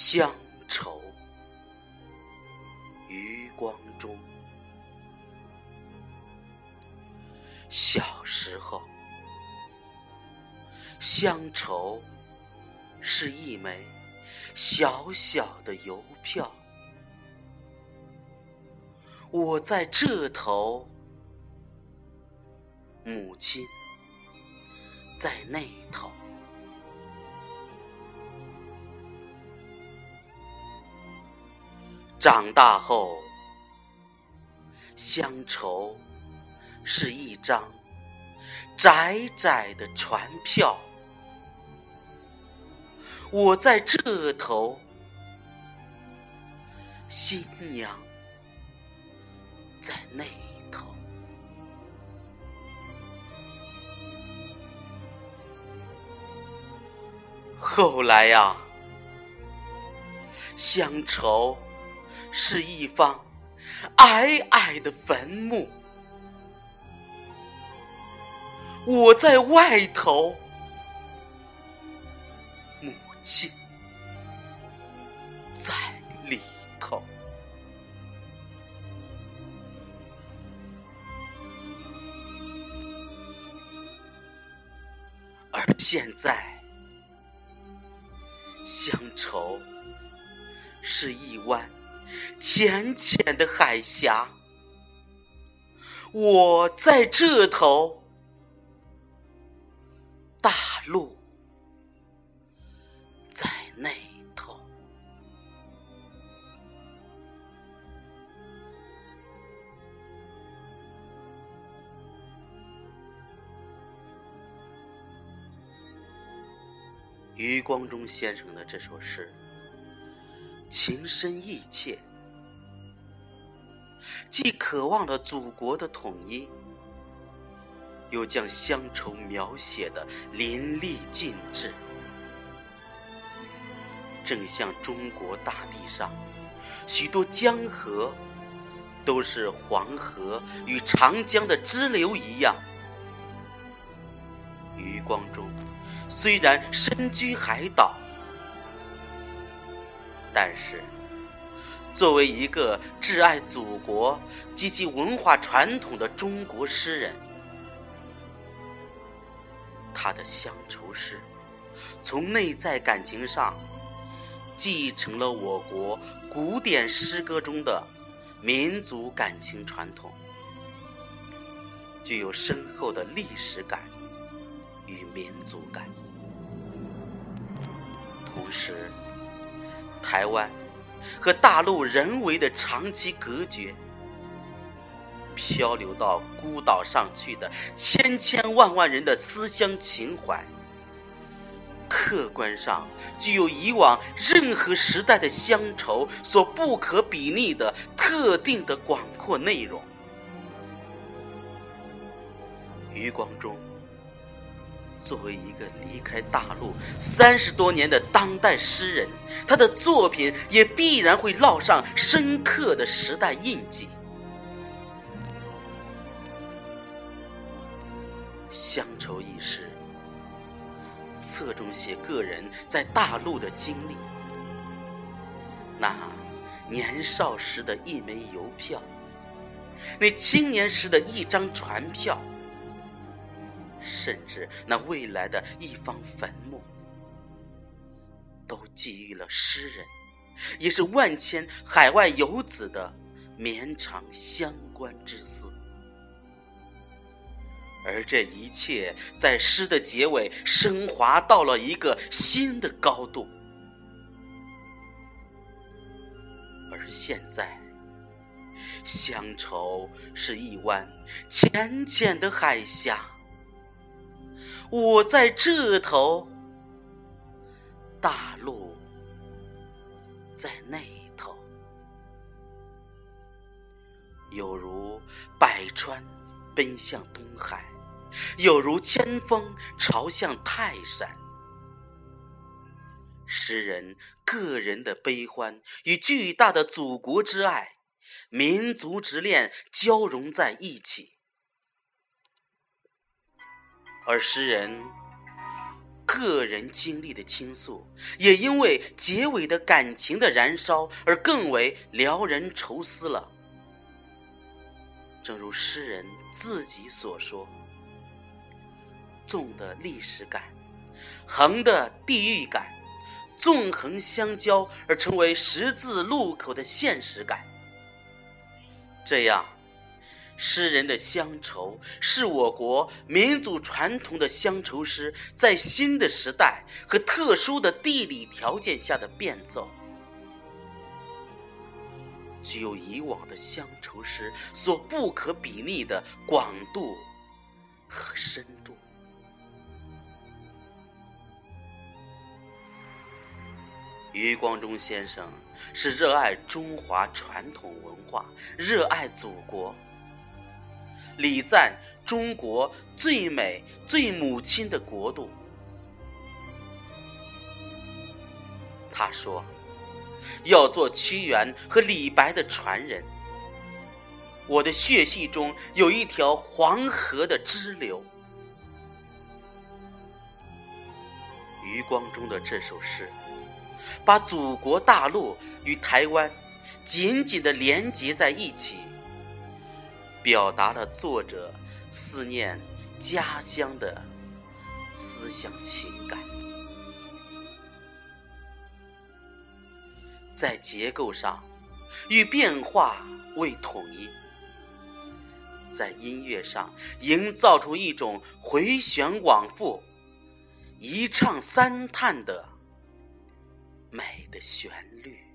乡愁，余光中。小时候，乡愁是一枚小小的邮票，我在这头，母亲在那头。长大后，乡愁是一张窄窄的船票，我在这头，新娘在那头。后来呀，乡愁。是一方矮矮的坟墓，我在外头，母亲在里头。而现在，乡愁是一湾。浅浅的海峡，我在这头，大陆在那头。余光中先生的这首诗。情深意切，既渴望了祖国的统一，又将乡愁描写的淋漓尽致，正像中国大地上许多江河都是黄河与长江的支流一样。余光中虽然身居海岛。但是，作为一个挚爱祖国及其文化传统的中国诗人，他的乡愁诗从内在感情上继承了我国古典诗歌中的民族感情传统，具有深厚的历史感与民族感，同时。台湾和大陆人为的长期隔绝，漂流到孤岛上去的千千万万人的思乡情怀，客观上具有以往任何时代的乡愁所不可比拟的特定的广阔内容。余光中。作为一个离开大陆三十多年的当代诗人，他的作品也必然会烙上深刻的时代印记。乡愁一诗，侧重写个人在大陆的经历，那年少时的一枚邮票，那青年时的一张船票。甚至那未来的一方坟墓，都寄予了诗人，也是万千海外游子的绵长相关之思。而这一切，在诗的结尾升华到了一个新的高度。而现在，乡愁是一湾浅浅的海峡。我在这头，大陆在那头，有如百川奔向东海，有如千峰朝向泰山。诗人个人的悲欢与巨大的祖国之爱、民族之恋交融在一起。而诗人个人经历的倾诉，也因为结尾的感情的燃烧而更为撩人愁思了。正如诗人自己所说：“纵的历史感，横的地域感，纵横相交而成为十字路口的现实感。”这样。诗人的乡愁是我国民族传统的乡愁诗，在新的时代和特殊的地理条件下的变奏，具有以往的乡愁诗所不可比拟的广度和深度。余光中先生是热爱中华传统文化、热爱祖国。礼赞中国最美、最母亲的国度。他说：“要做屈原和李白的传人。我的血系中有一条黄河的支流。”余光中的这首诗，把祖国大陆与台湾紧紧的连结在一起。表达了作者思念家乡的思想情感，在结构上与变化为统一，在音乐上营造出一种回旋往复、一唱三叹的美的旋律。